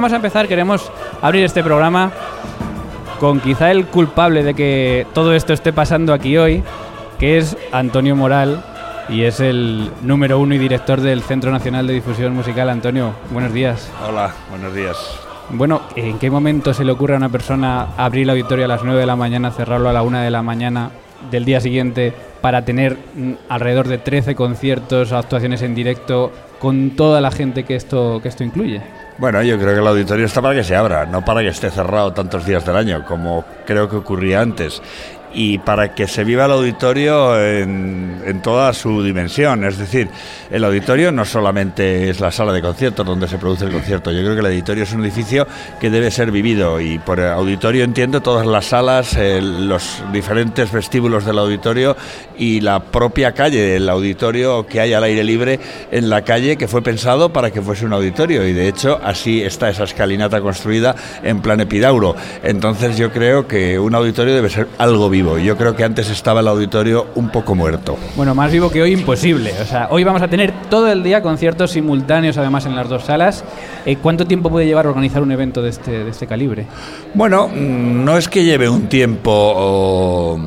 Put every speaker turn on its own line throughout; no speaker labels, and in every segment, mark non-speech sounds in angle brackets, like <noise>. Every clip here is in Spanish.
Vamos a empezar, queremos abrir este programa con quizá el culpable de que todo esto esté pasando aquí hoy, que es Antonio Moral y es el número uno y director del Centro Nacional de Difusión Musical. Antonio, buenos días.
Hola, buenos días.
Bueno, ¿en qué momento se le ocurre a una persona abrir el auditorio a las 9 de la mañana, cerrarlo a la 1 de la mañana del día siguiente para tener mm, alrededor de 13 conciertos, actuaciones en directo, con toda la gente que esto, que esto incluye?
Bueno, yo creo que el auditorio está para que se abra, no para que esté cerrado tantos días del año, como creo que ocurría antes y para que se viva el auditorio en, en, toda su dimensión. Es decir, el auditorio no solamente es la sala de conciertos donde se produce el concierto, yo creo que el auditorio es un edificio que debe ser vivido y por auditorio entiendo todas las salas, eh, los diferentes vestíbulos del auditorio y la propia calle el auditorio que hay al aire libre en la calle que fue pensado para que fuese un auditorio y de hecho así está esa escalinata construida en plan epidauro. Entonces yo creo que un auditorio debe ser algo vivo yo creo que antes estaba el auditorio un poco muerto.
Bueno, más vivo que hoy imposible. O sea, hoy vamos a tener todo el día conciertos simultáneos, además en las dos salas. Eh, ¿Cuánto tiempo puede llevar organizar un evento de este, de este calibre?
Bueno, mm, no es que lleve un tiempo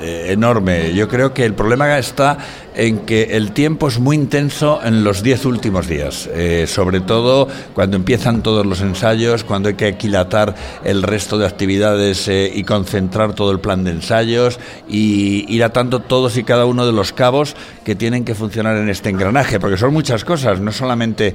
eh, enorme. Yo creo que el problema está en que el tiempo es muy intenso en los diez últimos días, eh, sobre todo cuando empiezan todos los ensayos, cuando hay que aquilatar el resto de actividades eh, y concentrar todo el plan de ensayos y ir atando todos y cada uno de los cabos que tienen que funcionar en este engranaje, porque son muchas cosas, no solamente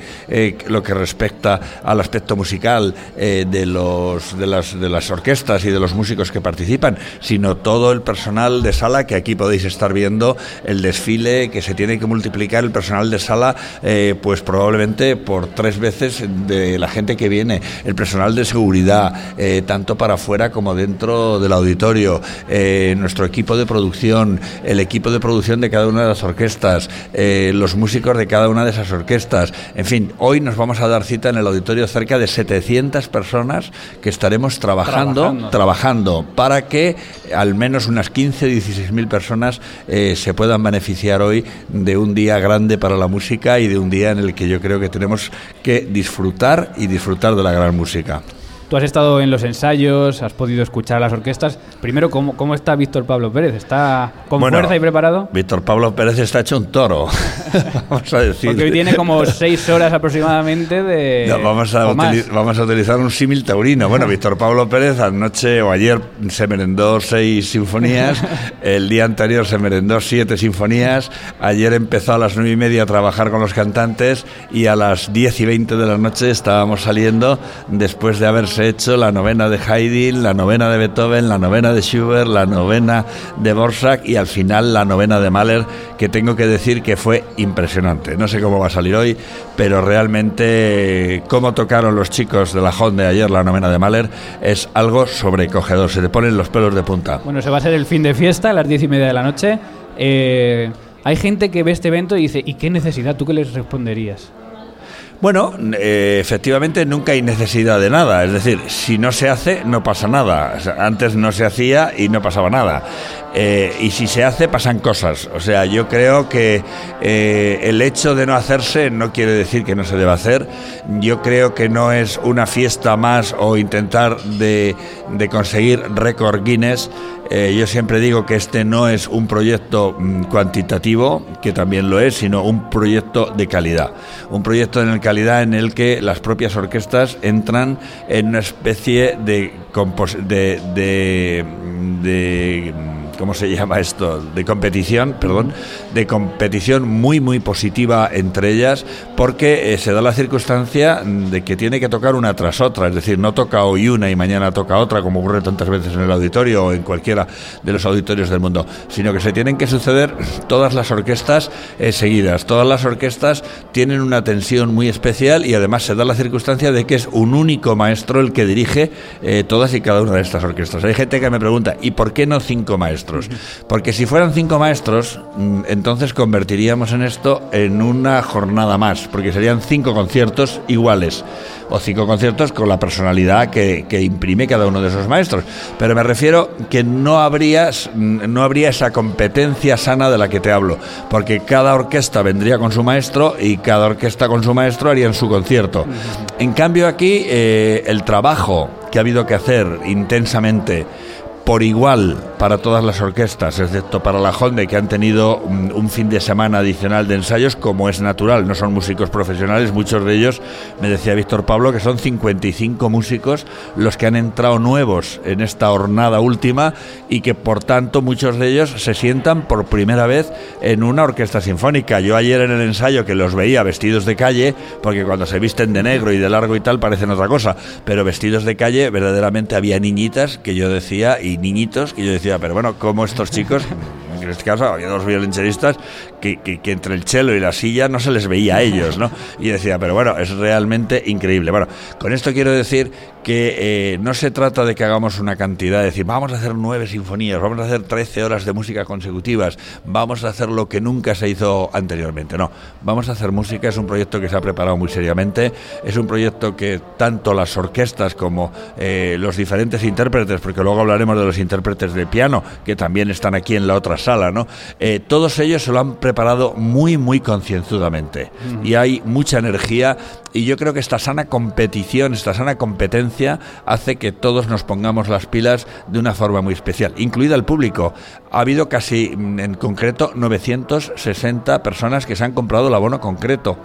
lo que respecta al aspecto musical de, los, de, las, de las orquestas y de los músicos que participan, sino todo el personal de sala que aquí podéis estar viendo el desfile que se tiene que multiplicar el personal de sala, eh, pues probablemente por tres veces de la gente que viene, el personal de seguridad, eh, tanto para afuera como dentro del auditorio, eh, nuestro equipo de producción, el equipo de producción de cada una de las orquestas, los músicos de cada una de esas orquestas. En fin, hoy nos vamos a dar cita en el auditorio cerca de 700 personas que estaremos trabajando, trabajando, trabajando para que al menos unas 15, 16 mil personas se puedan beneficiar hoy de un día grande para la música y de un día en el que yo creo que tenemos que disfrutar y disfrutar de la gran música.
Tú has estado en los ensayos, has podido escuchar a las orquestas. Primero, ¿cómo, cómo está Víctor Pablo Pérez? ¿Está con fuerza y preparado?
Víctor Pablo Pérez está hecho un toro, <laughs>
vamos a decir. Porque hoy tiene como <laughs> seis horas aproximadamente de...
vamos, a vamos a utilizar un símil taurino. Bueno, Víctor Pablo Pérez anoche o ayer se merendó seis sinfonías, <laughs> el día anterior se merendó siete sinfonías, ayer empezó a las nueve y media a trabajar con los cantantes y a las diez y veinte de la noche estábamos saliendo después de haberse hecho la novena de Haydn, la novena de Beethoven, la novena de Schubert, la novena de Borsak y al final la novena de Mahler, que tengo que decir que fue impresionante. No sé cómo va a salir hoy, pero realmente cómo tocaron los chicos de la Honda ayer la novena de Mahler es algo sobrecogedor, se te ponen los pelos de punta.
Bueno, se va a ser el fin de fiesta a las diez y media de la noche. Eh, hay gente que ve este evento y dice, ¿y qué necesidad? ¿Tú qué les responderías?
Bueno, eh, efectivamente nunca hay necesidad de nada. Es decir, si no se hace, no pasa nada. antes no se hacía y no pasaba nada. Eh, y si se hace, pasan cosas. O sea, yo creo que eh, el hecho de no hacerse no quiere decir que no se deba hacer. Yo creo que no es una fiesta más o intentar de, de conseguir récord Guinness. Eh, yo siempre digo que este no es un proyecto mm, cuantitativo, que también lo es, sino un proyecto de calidad. Un proyecto en calidad en el que las propias orquestas entran en una especie de, de, de, de ¿cómo se <laughs> llama esto? De competición, perdón, de competición muy, muy positiva entre ellas, porque eh, se da la circunstancia de que tiene que tocar una tras otra, es decir, no toca hoy una y mañana toca otra, como ocurre tantas veces en el auditorio o en cualquiera de los auditorios del mundo, sino que se tienen que suceder todas las orquestas eh, seguidas. Todas las orquestas tienen una tensión muy especial y además se da la circunstancia de que es un único maestro el que dirige eh, todas y cada una de estas orquestas. Hay gente que me pregunta, ¿y por qué no cinco maestros? Porque si fueran cinco maestros, mm, entonces convertiríamos en esto en una jornada más, porque serían cinco conciertos iguales o cinco conciertos con la personalidad que, imprime cada uno de esos maestros. Pero me refiero que no habría, no habría esa competencia sana de la que te hablo, porque cada orquesta vendría con su maestro y cada orquesta con su maestro harían su concierto. En cambio aquí eh, el trabajo que ha habido que hacer intensamente por igual para todas las orquestas, excepto para la Honda, que han tenido un, fin de semana adicional de ensayos, como es natural. No son músicos profesionales, muchos de ellos, me decía Víctor Pablo, que son 55 músicos los que han entrado nuevos en esta jornada última y que por tanto muchos de ellos se sientan por primera vez en una orquesta sinfónica. Yo ayer en el ensayo que los veía vestidos de calle, porque cuando se visten de negro y de largo y tal parecen otra cosa, pero vestidos de calle verdaderamente había niñitas que yo decía niñitos que yo decía, pero bueno, como estos chicos, <laughs> en este caso había dos violonchelistas que, que, entre el chelo y la silla no se les veía a ellos, ¿no? Y decía, pero bueno, es realmente increíble. Bueno, con esto quiero decir que eh, no se trata de que hagamos una cantidad, de decir, vamos a hacer nueve sinfonías, vamos a hacer trece horas de música consecutivas, vamos a hacer lo que nunca se hizo anteriormente. No, vamos a hacer música, es un proyecto que se ha preparado muy seriamente, es un proyecto que tanto las orquestas como eh, los diferentes intérpretes, porque luego hablaremos de los intérpretes de piano, que también están aquí en la otra sala, ¿no? Eh, todos ellos se lo han preparado muy, muy concienzudamente. Y hay mucha energía y yo creo que esta sana competición, esta sana competencia hace que todos nos pongamos las pilas de una forma muy especial, incluida el público. Ha habido casi, mm, en concreto, 960 personas que se han comprado el abono concreto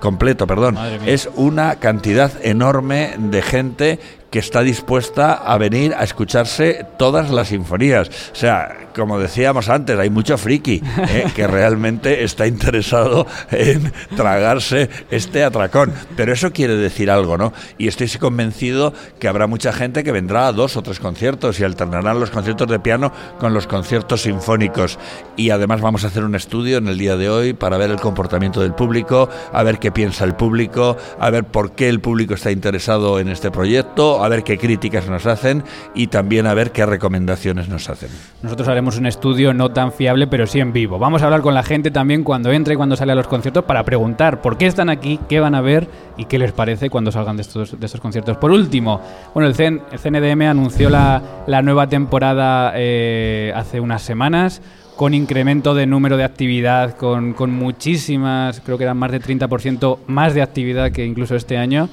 completo, perdón. Es una cantidad enorme de gente que está dispuesta a venir a escucharse todas las sinfonías. O sea, como decíamos antes, hay mucho friki ¿eh? <laughs> que realmente está interesado en tragarse este atracón. Pero eso quiere decir algo, ¿no? Y estoy convencido que habrá mucha gente que vendrá a dos o tres conciertos y alternarán los conciertos de piano con los conciertos sinfónicos. Y además vamos a hacer un estudio en el día de hoy para ver el comportamiento del público, a ver qué piensa el público, a ver por qué el público está interesado en este proyecto a ver qué críticas nos hacen y también a ver qué recomendaciones nos hacen.
Nosotros haremos un estudio no tan fiable, pero sí en vivo. Vamos a hablar con la gente también cuando entre y cuando sale a los conciertos para preguntar por qué están aquí, qué van a ver y qué les parece cuando salgan de estos, de estos conciertos. Por último, bueno, el, CNDM anunció la, nueva temporada eh, hace unas semanas con incremento de número de actividad, con, con muchísimas, creo que eran más de 30% más de actividad que incluso este año.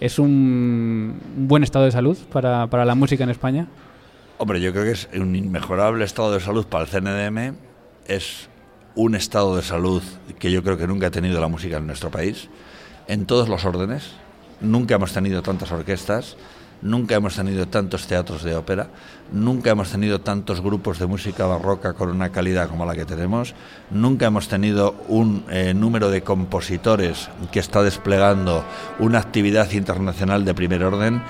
¿Es un buen estado de salud para, para la música en España?
Hombre, yo creo que es un inmejorable estado de salud para el CNDM. Es un estado de salud que yo creo que nunca ha tenido la música en nuestro país, en todos los órdenes. Nunca hemos tenido tantas orquestas, Nunca hemos tenido tantos teatros de ópera, nunca hemos tenido tantos grupos de música barroca con una calidad como la que tenemos, nunca hemos tenido un eh, número de compositores que está desplegando una actividad internacional de primer orden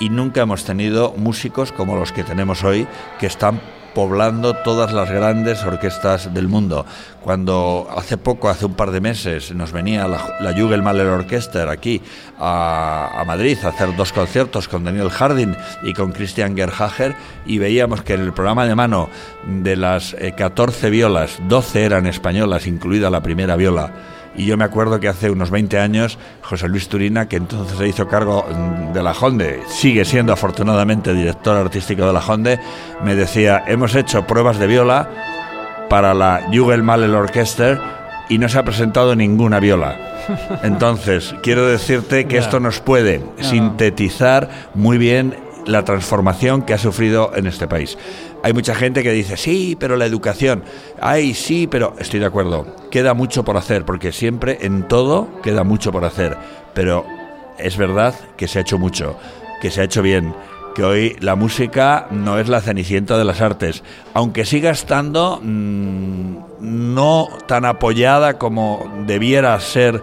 y nunca hemos tenido músicos como los que tenemos hoy que están poblando todas las grandes orquestas del mundo. Cuando hace poco, hace un par de meses, nos venía la, la Jugendmaler Orchester aquí a, Madrid a hacer dos conciertos con Daniel Harding y con Christian Gerhager y veíamos que en el programa de mano de las 14 eh, violas, 12 eran españolas, incluida la primera viola y yo me acuerdo que hace unos 20 años José Luis Turina, que entonces se hizo cargo mm, de la Honde, sigue siendo afortunadamente director artístico de la Honde, me decía, hemos hecho pruebas de viola para la Jugendmalel Orchester y no se ha presentado ninguna viola. <laughs> Entonces, quiero decirte que esto nos puede sintetizar muy bien la transformación que ha sufrido en este país. Hay mucha gente que dice, sí, pero la educación, ay, sí, pero estoy de acuerdo, queda mucho por hacer, porque siempre en todo queda mucho por hacer, pero es verdad que se ha hecho mucho, que se ha hecho bien, que hoy la música no es la cenicienta de las artes, aunque siga estando mm, no tan apoyada como debiera ser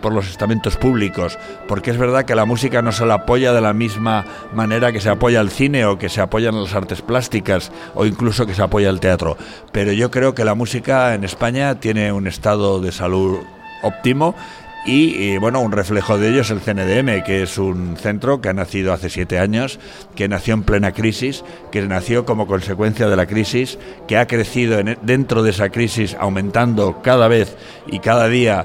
por los estamentos públicos, porque es verdad que la música no se la apoya de la misma manera que se apoya el cine o que se apoyan las artes plásticas o incluso que se apoya el teatro. Pero yo creo que la música en España tiene un estado de salud óptimo y, bueno, un reflejo de ello es el CNDM, que es un centro que ha nacido hace siete años, que nació en plena crisis, que nació como consecuencia de la crisis, que ha crecido e, dentro de esa crisis, aumentando cada vez y cada día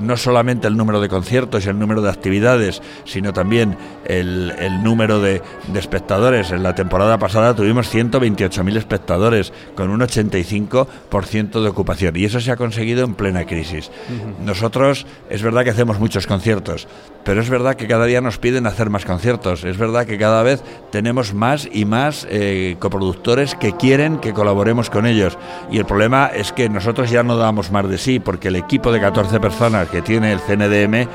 no solamente el número de conciertos y el número de actividades, sino también el, número de, espectadores. En la temporada pasada tuvimos 128.000 espectadores, con un 85% de ocupación, y eso se ha conseguido en plena crisis. Nosotros es verdad que hacemos muchos conciertos, pero es verdad que cada día nos piden hacer más conciertos. Es verdad que cada vez tenemos más y más eh, coproductores que quieren que colaboremos con ellos. Y el problema es que nosotros ya no damos más de sí, porque el equipo de 14 personas que tiene el CNDM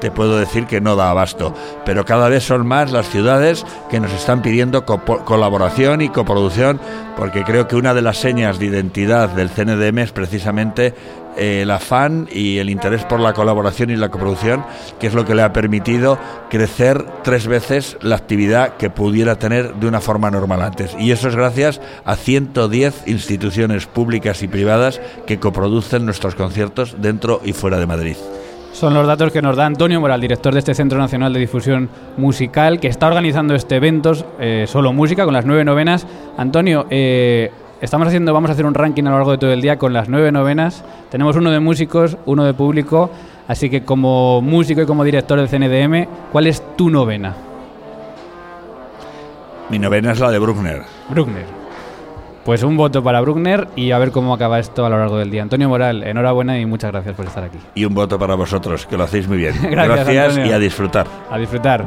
te puedo decir que no da abasto. Pero cada vez son más las ciudades que nos están pidiendo colaboración y coproducción, porque creo que una de las señas de identidad del CNDM es precisamente eh, el afán y el interés por la colaboración y la coproducción, que es lo que le ha permitido crecer tres veces la actividad que pudiera tener de una forma normal antes. Y eso es gracias a 110 instituciones públicas y privadas que coproducen nuestros conciertos dentro y fuera de Madrid.
Son los datos que nos da Antonio Moral, director de este Centro Nacional de Difusión Musical, que está organizando este evento, eh, solo música, con las nueve novenas. Antonio, eh, estamos haciendo, vamos a hacer un ranking a lo largo de todo el día con las nueve novenas. Tenemos uno de músicos, uno de público, así que como músico y como director del CNDM, ¿cuál es tu novena?
Mi novena es la de Bruckner.
Bruckner. Pues un voto para Bruckner y a ver cómo acaba esto a lo largo del día. Antonio Moral, enhorabuena y muchas gracias por estar aquí.
Y un voto para vosotros, que lo hacéis muy bien. <laughs> gracias, gracias y a disfrutar.
A disfrutar.